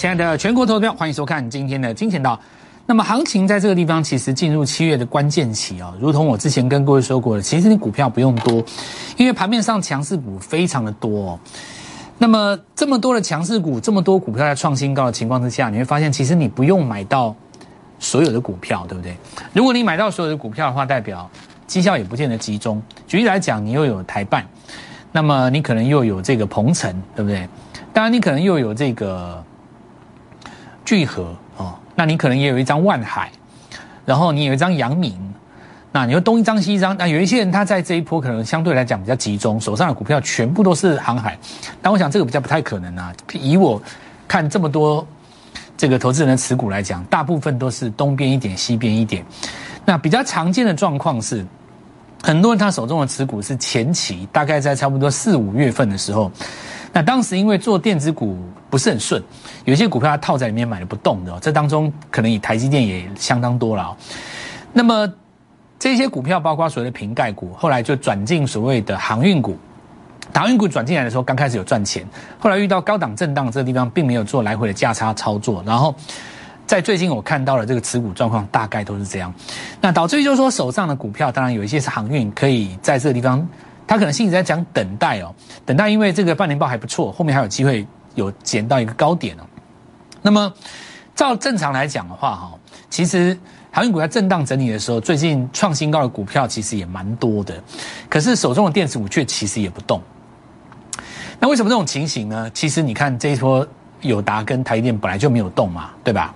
亲爱的全国投票，欢迎收看今天的金钱道。那么行情在这个地方其实进入七月的关键期哦，如同我之前跟各位说过的，其实你股票不用多，因为盘面上强势股非常的多。哦。那么这么多的强势股，这么多股票在创新高的情况之下，你会发现其实你不用买到所有的股票，对不对？如果你买到所有的股票的话，代表绩效也不见得集中。举例来讲，你又有台办，那么你可能又有这个鹏程，对不对？当然，你可能又有这个聚合哦，那你可能也有一张万海，然后你有一张阳明，那你又东一张西一张。那有一些人他在这一波可能相对来讲比较集中，手上的股票全部都是航海。但我想这个比较不太可能啊。以我看这么多这个投资人的持股来讲，大部分都是东边一点，西边一点。那比较常见的状况是，很多人他手中的持股是前期，大概在差不多四五月份的时候。那当时因为做电子股不是很顺，有些股票它套在里面买了不动的，这当中可能以台积电也相当多了。那么这些股票包括所谓的瓶盖股，后来就转进所谓的航运股。航运股转进来的时候，刚开始有赚钱，后来遇到高档震荡这个地方，并没有做来回的价差操作。然后在最近我看到了这个持股状况，大概都是这样。那导致于就是说手上的股票，当然有一些是航运，可以在这个地方。他可能心里在讲等待哦，等待，因为这个半年报还不错，后面还有机会有捡到一个高点哦。那么，照正常来讲的话，哈，其实航运股在震荡整理的时候，最近创新高的股票其实也蛮多的，可是手中的电子股却其实也不动。那为什么这种情形呢？其实你看这一波友达跟台电本来就没有动嘛，对吧？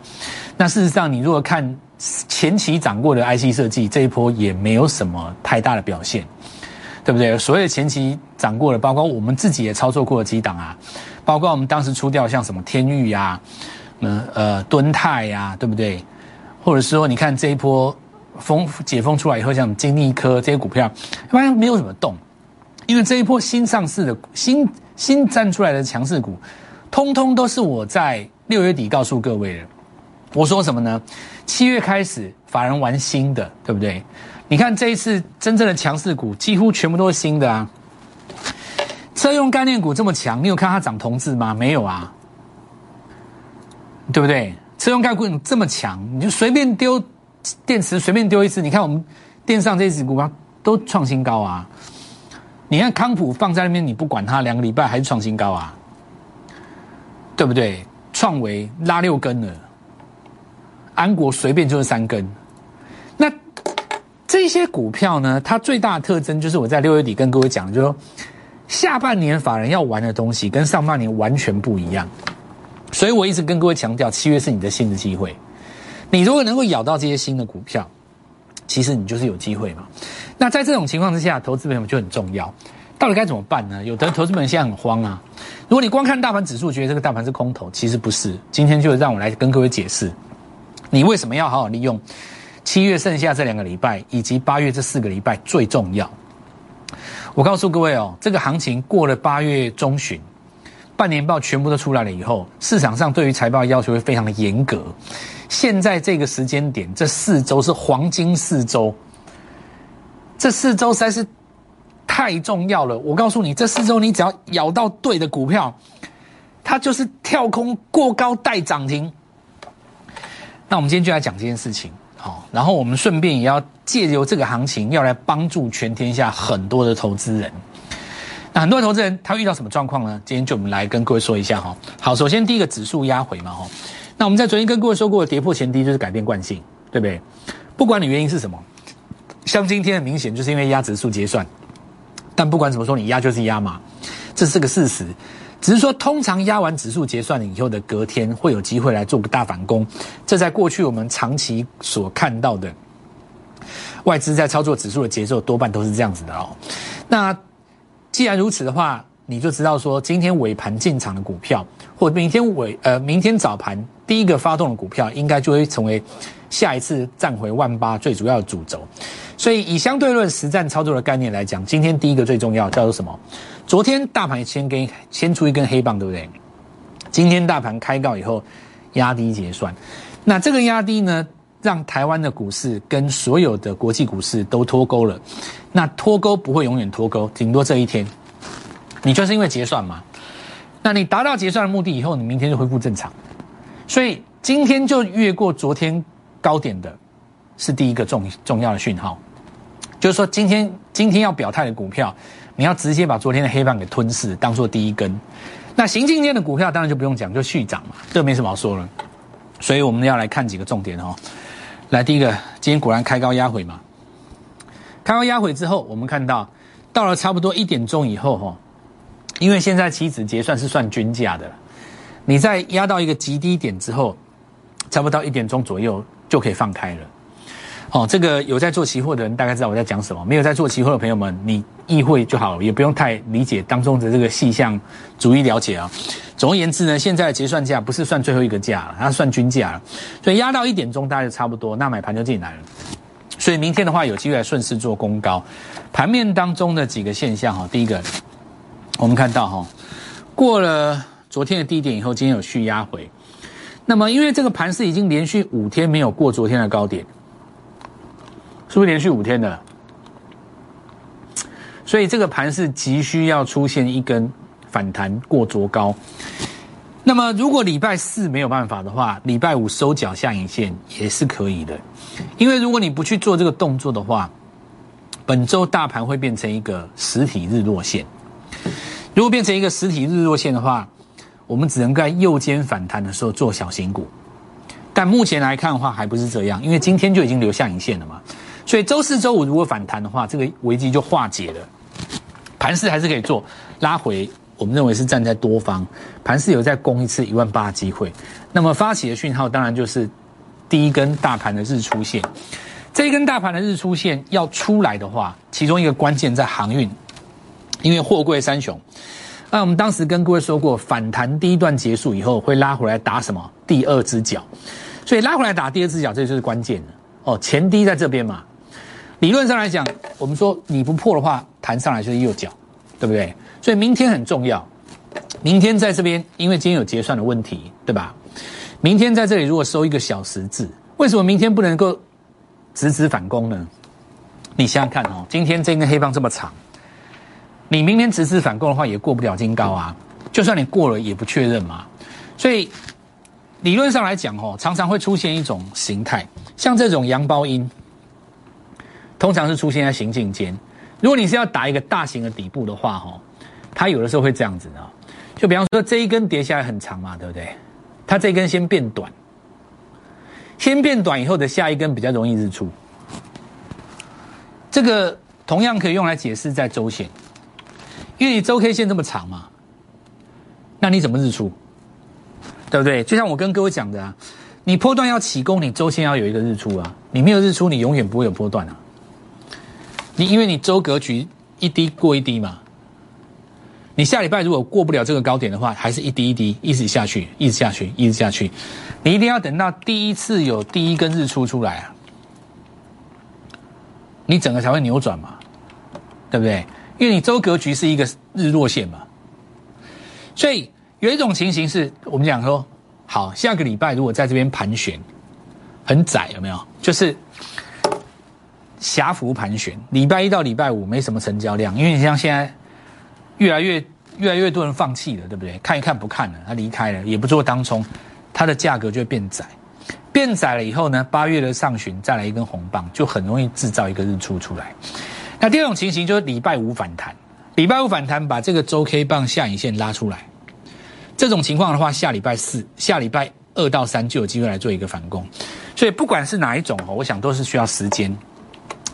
那事实上，你如果看前期涨过的 IC 设计，这一波也没有什么太大的表现。对不对？所有前期涨过的，包括我们自己也操作过的几档啊，包括我们当时出掉像什么天域呀、嗯呃敦泰呀，对不对？或者说你看这一波封解封出来以后，像金利科这些股票，发现没有什么动，因为这一波新上市的新新站出来的强势股，通通都是我在六月底告诉各位的。我说什么呢？七月开始法人玩新的，对不对？你看这一次真正的强势股几乎全部都是新的啊！车用概念股这么强，你有看它涨同质吗？没有啊，对不对？车用概念股这么强，你就随便丢电池，随便丢一次，你看我们电上这只股票都创新高啊！你看康普放在那边，你不管它，两个礼拜还是创新高啊，对不对？创维拉六根了，安国随便就是三根。那这些股票呢，它最大的特征就是我在六月底跟各位讲，就是说下半年法人要玩的东西跟上半年完全不一样，所以我一直跟各位强调，七月是你的新的机会。你如果能够咬到这些新的股票，其实你就是有机会嘛。那在这种情况之下，投资朋友就很重要。到底该怎么办呢？有的投资朋友现在很慌啊。如果你光看大盘指数，觉得这个大盘是空头，其实不是。今天就让我来跟各位解释，你为什么要好好利用。七月剩下这两个礼拜，以及八月这四个礼拜最重要。我告诉各位哦，这个行情过了八月中旬，半年报全部都出来了以后，市场上对于财报要求会非常的严格。现在这个时间点，这四周是黄金四周，这四周实在是太重要了。我告诉你，这四周你只要咬到对的股票，它就是跳空过高带涨停。那我们今天就来讲这件事情。好，然后我们顺便也要借由这个行情，要来帮助全天下很多的投资人。那很多投资人他遇到什么状况呢？今天就我们来跟各位说一下哈。好，首先第一个指数压回嘛哈。那我们在昨天跟各位说过，跌破前低就是改变惯性，对不对？不管你原因是什么，像今天很明显就是因为压指数结算。但不管怎么说，你压就是压嘛，这是个事实。只是说，通常压完指数结算了以后的隔天，会有机会来做个大反攻。这在过去我们长期所看到的外资在操作指数的节奏，多半都是这样子的哦。那既然如此的话，你就知道说，今天尾盘进场的股票，或明天尾呃明天早盘第一个发动的股票，应该就会成为下一次站回万八最主要的主轴。所以，以相对论实战操作的概念来讲，今天第一个最重要叫做什么？昨天大盘先跟先出一根黑棒，对不对？今天大盘开高以后压低结算，那这个压低呢，让台湾的股市跟所有的国际股市都脱钩了。那脱钩不会永远脱钩，顶多这一天，你就是因为结算嘛。那你达到结算的目的以后，你明天就恢复正常。所以今天就越过昨天高点的，是第一个重重要的讯号，就是说今天今天要表态的股票，你要直接把昨天的黑棒给吞噬，当做第一根。那行进间的股票当然就不用讲，就续涨嘛，这没什么好说了。所以我们要来看几个重点哦。来，第一个，今天果然开高压回嘛，开高压回之后，我们看到到了差不多一点钟以后哈，因为现在期指结算是算均价的。你在压到一个极低点之后，差不多一点钟左右就可以放开了。哦，这个有在做期货的人大概知道我在讲什么，没有在做期货的朋友们，你意会就好，也不用太理解当中的这个细项，逐一了解啊。总而言之呢，现在的结算价不是算最后一个价了，它算均价了，所以压到一点钟大概就差不多，那买盘就进来了。所以明天的话有机会来顺势做攻高。盘面当中的几个现象哈，第一个我们看到哈，过了。昨天的低点以后，今天有续压回，那么因为这个盘是已经连续五天没有过昨天的高点，是不是连续五天的？所以这个盘是急需要出现一根反弹过昨高。那么如果礼拜四没有办法的话，礼拜五收脚下影线也是可以的。因为如果你不去做这个动作的话，本周大盘会变成一个实体日落线。如果变成一个实体日落线的话，我们只能在右肩反弹的时候做小型股，但目前来看的话还不是这样，因为今天就已经留下影线了嘛，所以周四周五如果反弹的话，这个危机就化解了，盘势还是可以做拉回，我们认为是站在多方，盘势有再攻一次一万八的机会，那么发起的讯号当然就是第一根大盘的日出线，这一根大盘的日出线要出来的话，其中一个关键在航运，因为货柜三雄。那我们当时跟各位说过，反弹第一段结束以后会拉回来打什么第二只脚，所以拉回来打第二只脚，这就是关键哦。前低在这边嘛，理论上来讲，我们说你不破的话，弹上来就是右脚，对不对？所以明天很重要，明天在这边，因为今天有结算的问题，对吧？明天在这里如果收一个小十字，为什么明天不能够直直反攻呢？你想想看哦，今天这根黑棒这么长。你明天直至反攻的话，也过不了金高啊。就算你过了，也不确认嘛。所以理论上来讲，哦，常常会出现一种形态，像这种阳包阴，通常是出现在行进间。如果你是要打一个大型的底部的话，哈，它有的时候会这样子啊。就比方说这一根跌下来很长嘛，对不对？它这根先变短，先变短以后的下一根比较容易日出。这个同样可以用来解释在周线。因为你周 K 线这么长嘛，那你怎么日出？对不对？就像我跟各位讲的啊，你波段要起攻，你周线要有一个日出啊。你没有日出，你永远不会有波段啊。你因为你周格局一低过一低嘛，你下礼拜如果过不了这个高点的话，还是一滴一滴一直下去，一直下去，一直下去。你一定要等到第一次有第一根日出出来啊，你整个才会扭转嘛，对不对？因为你周格局是一个日落线嘛，所以有一种情形是我们讲说，好，下个礼拜如果在这边盘旋，很窄有没有？就是狭幅盘旋。礼拜一到礼拜五没什么成交量，因为你像现在越来越越来越多人放弃了，对不对？看一看不看了，他离开了，也不做当冲，它的价格就会变窄。变窄了以后呢，八月的上旬再来一根红棒，就很容易制造一个日出出来。那第二种情形就是礼拜五反弹，礼拜五反弹把这个周 K 棒下影线拉出来，这种情况的话，下礼拜四、下礼拜二到三就有机会来做一个反攻。所以不管是哪一种哦，我想都是需要时间，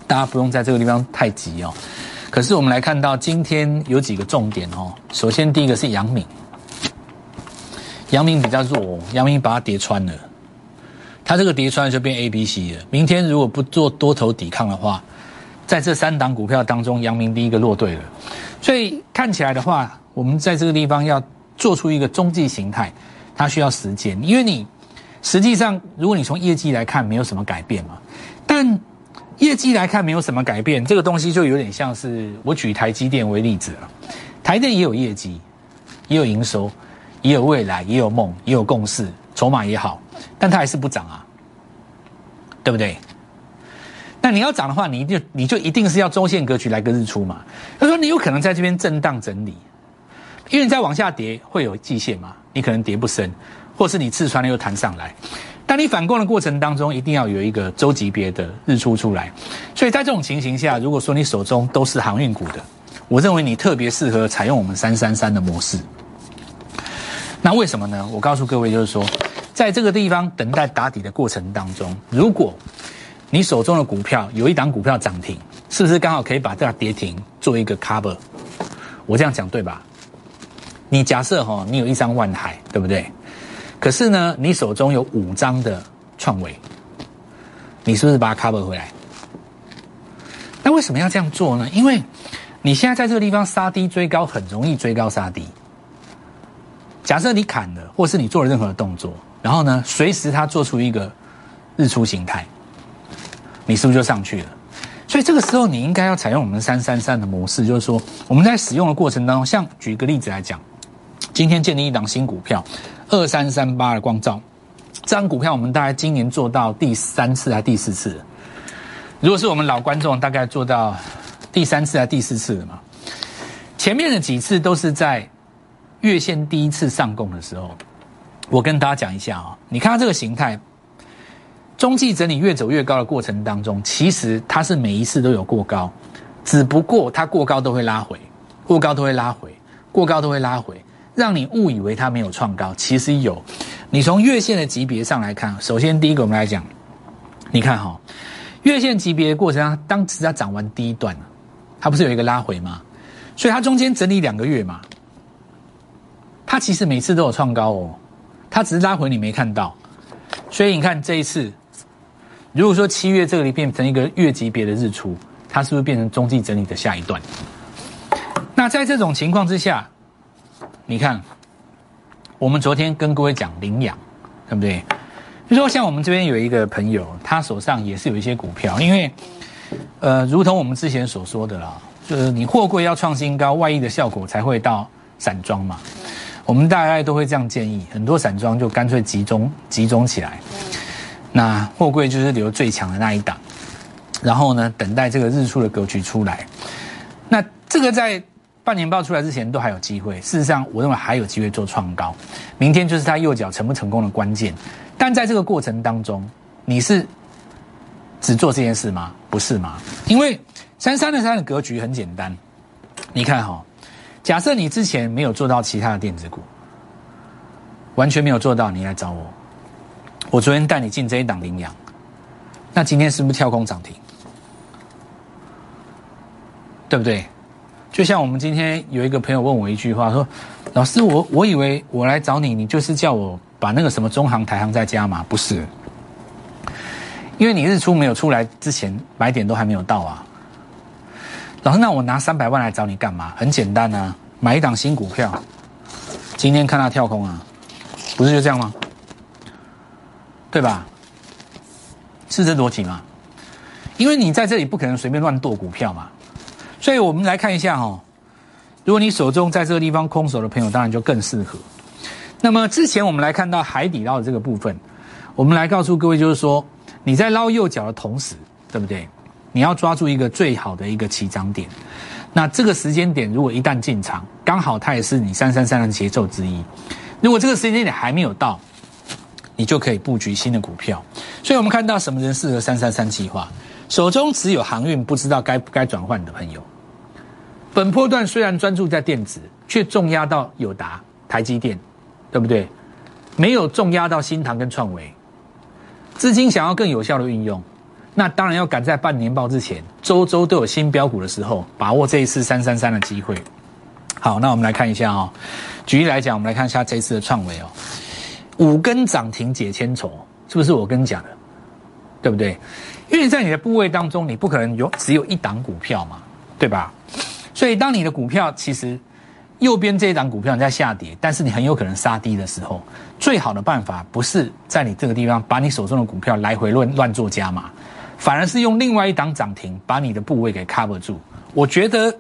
大家不用在这个地方太急哦。可是我们来看到今天有几个重点哦。首先第一个是阳明，阳明比较弱，阳明把它叠穿了，它这个叠穿就变 A、B、C 了。明天如果不做多头抵抗的话，在这三档股票当中，阳明第一个落队了，所以看起来的话，我们在这个地方要做出一个中继形态，它需要时间，因为你实际上如果你从业绩来看，没有什么改变嘛，但业绩来看没有什么改变，这个东西就有点像是我举台积电为例子了，台电也有业绩，也有营收，也有未来，也有梦，也有共识，筹码也好，但它还是不涨啊，对不对？你要涨的话，你就你就一定是要周线格局来个日出嘛？他说你有可能在这边震荡整理，因为你再往下跌会有季线嘛，你可能跌不深，或是你刺穿了又弹上来。当你反攻的过程当中，一定要有一个周级别的日出出来。所以在这种情形下，如果说你手中都是航运股的，我认为你特别适合采用我们三三三的模式。那为什么呢？我告诉各位，就是说，在这个地方等待打底的过程当中，如果你手中的股票有一档股票涨停，是不是刚好可以把这跌停做一个 cover？我这样讲对吧？你假设哈，你有一张万海，对不对？可是呢，你手中有五张的创维，你是不是把它 cover 回来？那为什么要这样做呢？因为你现在在这个地方杀低追高，很容易追高杀低。假设你砍了，或是你做了任何的动作，然后呢，随时它做出一个日出形态，你是不是就上去了？所以这个时候你应该要采用我们三三三的模式，就是说我们在使用的过程当中，像举个例子来讲，今天建立一档新股票。二三三八的光照，这张股票我们大概今年做到第三次还第四次。如果是我们老观众，大概做到第三次还第四次了嘛？前面的几次都是在月线第一次上攻的时候，我跟大家讲一下啊，你看它这个形态，中继整理越走越高的过程当中，其实它是每一次都有过高，只不过它过高都会拉回，过高都会拉回，过高都会拉回。让你误以为它没有创高，其实有。你从月线的级别上来看，首先第一个我们来讲，你看哈，月线级别的过程当当时它涨完第一段它不是有一个拉回吗？所以它中间整理两个月嘛，它其实每次都有创高哦，它只是拉回你没看到。所以你看这一次，如果说七月这里变成一个月级别的日出，它是不是变成中继整理的下一段？那在这种情况之下。你看，我们昨天跟各位讲领养，对不对？就说像我们这边有一个朋友，他手上也是有一些股票，因为，呃，如同我们之前所说的啦，就是你货柜要创新高，外溢的效果才会到散装嘛。我们大概都会这样建议，很多散装就干脆集中集中起来，那货柜就是留最强的那一档，然后呢，等待这个日出的格局出来。那这个在。半年报出来之前都还有机会，事实上我认为还有机会做创高。明天就是他右脚成不成功的关键。但在这个过程当中，你是只做这件事吗？不是吗？因为三三的三的格局很简单，你看哈，假设你之前没有做到其他的电子股，完全没有做到，你来找我，我昨天带你进这一档领养，那今天是不是跳空涨停？对不对？就像我们今天有一个朋友问我一句话，说：“老师，我我以为我来找你，你就是叫我把那个什么中行、台行再加嘛？不是，因为你日出没有出来之前，买点都还没有到啊。老师，那我拿三百万来找你干嘛？很简单啊，买一档新股票，今天看它跳空啊，不是就这样吗？对吧？是这逻辑吗？因为你在这里不可能随便乱剁股票嘛。”所以我们来看一下哈，如果你手中在这个地方空手的朋友，当然就更适合。那么之前我们来看到海底捞的这个部分，我们来告诉各位，就是说你在捞右脚的同时，对不对？你要抓住一个最好的一个起涨点。那这个时间点如果一旦进场，刚好它也是你三三三的节奏之一。如果这个时间点还没有到，你就可以布局新的股票。所以我们看到什么人适合三三三计划？手中持有航运不知道该不该转换的朋友，本波段虽然专注在电子，却重压到友达、台积电，对不对？没有重压到新唐跟创维。资金想要更有效的运用，那当然要赶在半年报之前，周周都有新标股的时候，把握这一次三三三的机会。好，那我们来看一下哦。举例来讲，我们来看一下这一次的创维哦，五根涨停解千愁，是不是我跟你讲的？对不对？因为在你的部位当中，你不可能有只有一档股票嘛，对吧？所以当你的股票其实右边这一档股票在下跌，但是你很有可能杀低的时候，最好的办法不是在你这个地方把你手中的股票来回乱乱做加码，反而是用另外一档涨停把你的部位给 cover 住。我觉得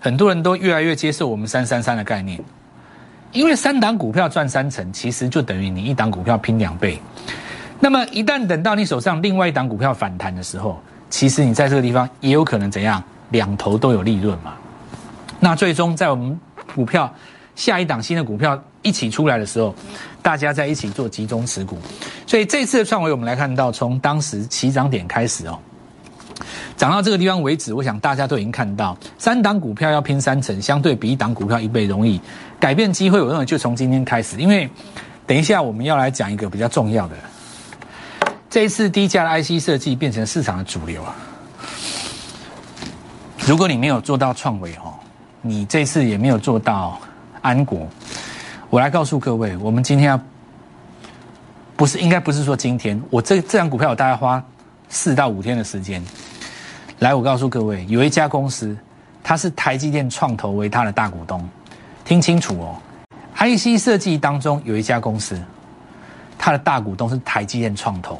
很多人都越来越接受我们三三三的概念，因为三档股票赚三成，其实就等于你一档股票拼两倍。那么一旦等到你手上另外一档股票反弹的时候，其实你在这个地方也有可能怎样，两头都有利润嘛。那最终在我们股票下一档新的股票一起出来的时候，大家在一起做集中持股。所以这次的创维，我们来看到从当时起涨点开始哦，涨到这个地方为止，我想大家都已经看到，三档股票要拼三成，相对比一档股票一倍容易。改变机会，我认为就从今天开始，因为等一下我们要来讲一个比较重要的，这一次低价的 IC 设计变成市场的主流啊。如果你没有做到创维哦，你这次也没有做到安国，我来告诉各位，我们今天要不是应该不是说今天，我这这张股票我大概花四到五天的时间，来我告诉各位，有一家公司，它是台积电创投为它的大股东，听清楚哦，IC 设计当中有一家公司，它的大股东是台积电创投，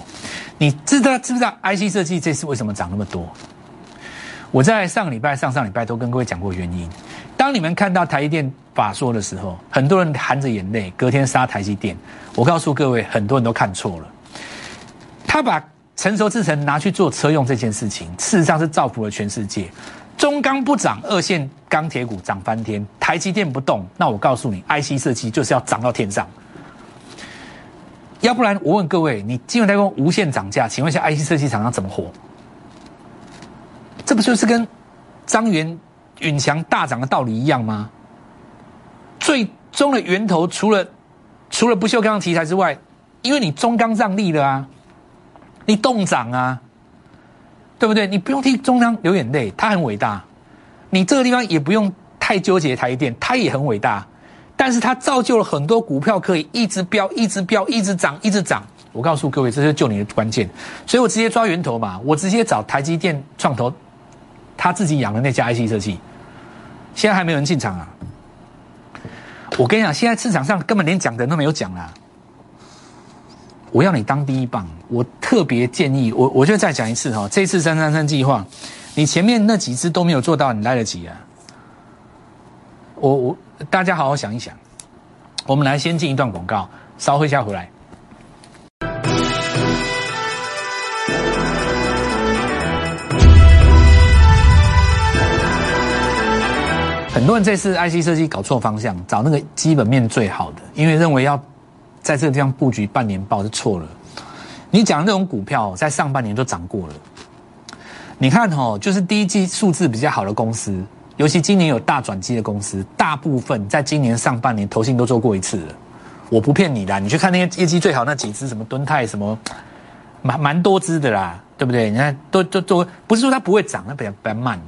你知道知不知道 IC 设计这次为什么涨那么多？我在上个礼拜、上上礼拜都跟各位讲过原因。当你们看到台积电法说的时候，很多人含着眼泪，隔天杀台积电。我告诉各位，很多人都看错了。他把成熟制程拿去做车用这件事情，事实上是造福了全世界。中钢不涨，二线钢铁股涨翻天，台积电不动，那我告诉你，IC 设计就是要涨到天上。要不然，我问各位，你金融代工无限涨价，请问一下，IC 设计厂商怎么活？这不就是跟张元允强大涨的道理一样吗？最终的源头除了除了不锈钢题材之外，因为你中钢让利了啊，你动涨啊，对不对？你不用替中央流眼泪，他很伟大。你这个地方也不用太纠结台积电，它也很伟大。但是它造就了很多股票可以一直飙、一直飙、一直涨、一直涨。我告诉各位，这是救你的关键。所以我直接抓源头嘛，我直接找台积电创投。他自己养的那家 IC 设计，现在还没有人进场啊！我跟你讲，现在市场上根本连讲的都没有讲啊！我要你当第一棒，我特别建议我，我就再讲一次哈，这次三三三计划，你前面那几支都没有做到，你来得及啊！我我大家好好想一想，我们来先进一段广告，稍后一下回来。很多人这次 IC 设计搞错方向，找那个基本面最好的，因为认为要在这个地方布局半年报是错了。你讲那种股票在上半年都涨过了，你看哦，就是第一季数字比较好的公司，尤其今年有大转机的公司，大部分在今年上半年投信都做过一次了。我不骗你的，你去看那些业绩最好那几只，什么敦泰什么，蛮蛮多只的啦，对不对？你看都都都不是说它不会涨，那比较比较慢。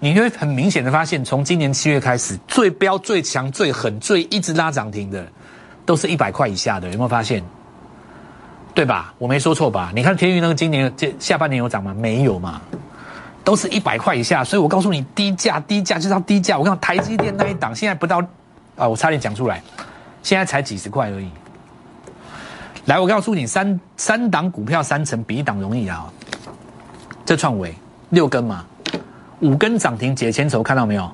你会很明显的发现，从今年七月开始，最标、最强、最狠、最一直拉涨停的，都是一百块以下的，有没有发现？对吧？我没说错吧？你看天宇那个今年这下半年有涨吗？没有嘛，都是一百块以下。所以我告诉你，低价低价就是要低价。我看台积电那一档现在不到啊，我差点讲出来，现在才几十块而已。来，我告诉你，三三档股票三成比一档容易啊。这创维六根嘛。五根涨停解千愁，看到没有？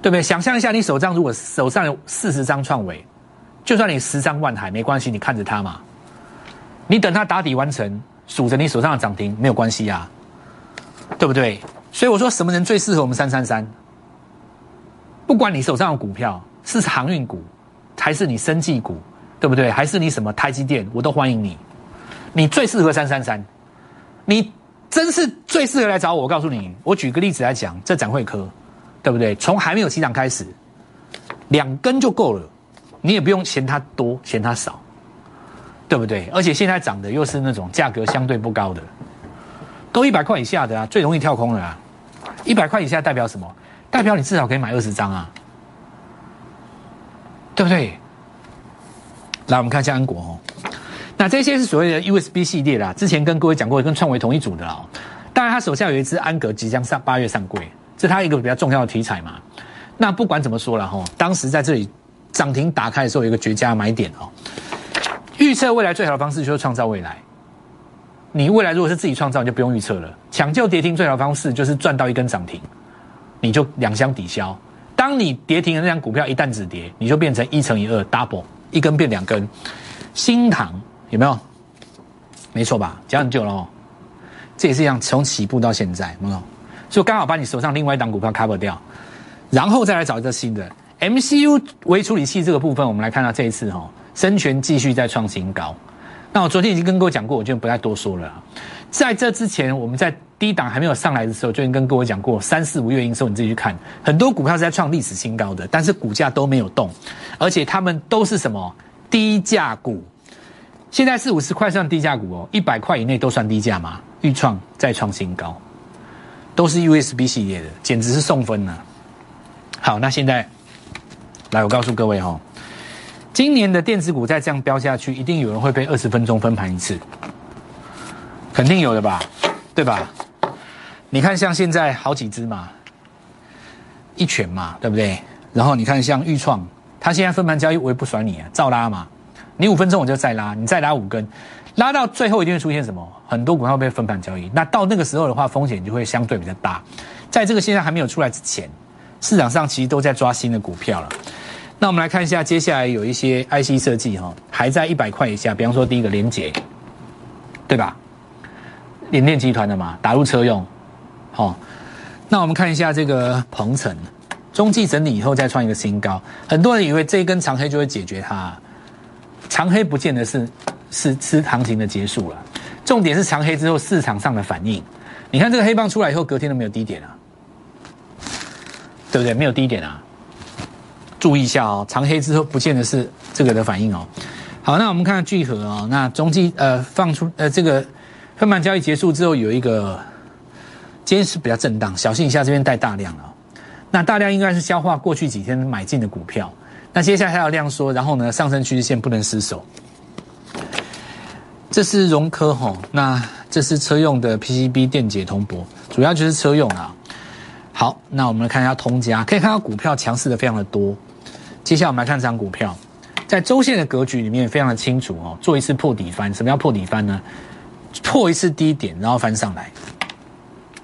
对不对？想象一下，你手上如果手上有四十张创维，就算你十张万海没关系，你看着它嘛。你等它打底完成，数着你手上的涨停没有关系啊，对不对？所以我说，什么人最适合我们三三三？不管你手上的股票是航运股，还是你生技股，对不对？还是你什么台积电，我都欢迎你。你最适合三三三，你。真是最适合来找我。我告诉你，我举个例子来讲，这展会科，对不对？从还没有起涨开始，两根就够了，你也不用嫌它多，嫌它少，对不对？而且现在涨的又是那种价格相对不高的，都一百块以下的啊，最容易跳空的啊。一百块以下代表什么？代表你至少可以买二十张啊，对不对？来，我们看一下安国哦。那这些是所谓的 USB 系列啦，之前跟各位讲过，跟创维同一组的哦。当然，他手下有一支安格即将上八月上柜，这是他一个比较重要的题材嘛。那不管怎么说了哈，当时在这里涨停打开的时候，有一个绝佳买点哦。预测未来最好的方式就是创造未来。你未来如果是自己创造，就不用预测了。抢救跌停最好的方式就是赚到一根涨停，你就两相抵消。当你跌停的那张股票一旦止跌，你就变成一乘以二 double，一根变两根。新塘。有没有？没错吧？讲很久了哦，这也是一样，从起步到现在，没有？所以刚好把你手上另外一档股票 cover 掉，然后再来找一个新的，MCU 微处理器这个部分，我们来看到这一次哈，深全继续在创新高。那我昨天已经跟各位讲过，我就不再多说了。在这之前，我们在低档还没有上来的时候，就已经跟各位讲过，三四五月营收你自己去看，很多股票是在创历史新高的，但是股价都没有动，而且他们都是什么低价股。现在是五十块算低价股哦，一百块以内都算低价吗？预创再创新高，都是 USB 系列的，简直是送分了。好，那现在来，我告诉各位哈，今年的电子股再这样飙下去，一定有人会被二十分钟分盘一次，肯定有的吧？对吧？你看，像现在好几只嘛，一拳嘛，对不对？然后你看，像豫创，它现在分盘交易，我也不甩你啊，照拉嘛。你五分钟我就再拉，你再拉五根，拉到最后一定会出现什么？很多股票被分盘交易，那到那个时候的话，风险就会相对比较大。在这个现象还没有出来之前，市场上其实都在抓新的股票了。那我们来看一下，接下来有一些 IC 设计哈，还在一百块以下，比方说第一个联捷，对吧？联电集团的嘛，打入车用，好。那我们看一下这个鹏程，中继整理以后再创一个新高，很多人以为这一根长黑就会解决它。长黑不见得是是是行情的结束了，重点是长黑之后市场上的反应。你看这个黑棒出来以后，隔天都没有低点啊，对不对？没有低点啊，注意一下哦。长黑之后不见得是这个的反应哦。好，那我们看看聚合哦，那中期呃放出呃这个分盘交易结束之后有一个，今天是比较震荡，小心一下这边带大量了。那大量应该是消化过去几天买进的股票。那接下来还要量缩，然后呢，上升趋势线不能失守。这是融科哈，那这是车用的 PCB 电解铜箔，主要就是车用啊。好，那我们来看一下通家，可以看到股票强势的非常的多。接下来我们来看这张股票，在周线的格局里面非常的清楚哦，做一次破底翻。什么叫破底翻呢？破一次低点，然后翻上来，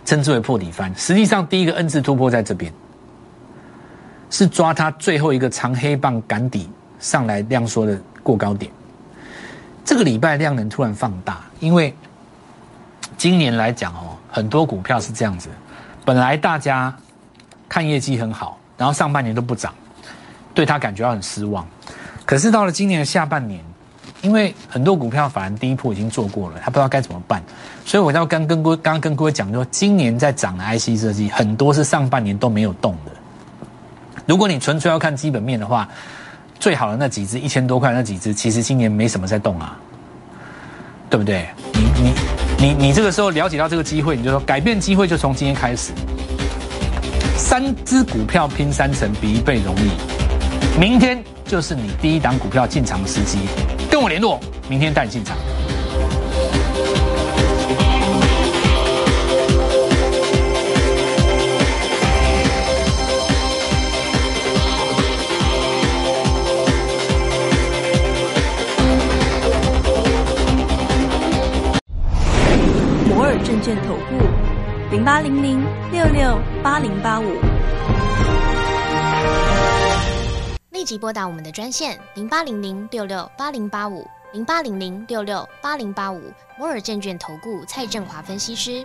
称之为破底翻。实际上第一个 N 字突破在这边。是抓它最后一个长黑棒赶底上来量缩的过高点。这个礼拜量能突然放大，因为今年来讲哦，很多股票是这样子，本来大家看业绩很好，然后上半年都不涨，对他感觉到很失望。可是到了今年的下半年，因为很多股票反而第一波已经做过了，他不知道该怎么办，所以我要跟跟各刚刚跟各位讲说，今年在涨的 IC 设计很多是上半年都没有动的。如果你纯粹要看基本面的话，最好的那几只一千多块那几只，其实今年没什么在动啊，对不对？你你你你这个时候了解到这个机会，你就说改变机会就从今天开始。三只股票拼三成比一倍容易，明天就是你第一档股票进场的时机，跟我联络，明天带你进场。证券投顾零八零零六六八零八五，立即拨打我们的专线零八零零六六八零八五零八零零六六八零八五摩尔证券投顾蔡振华分析师。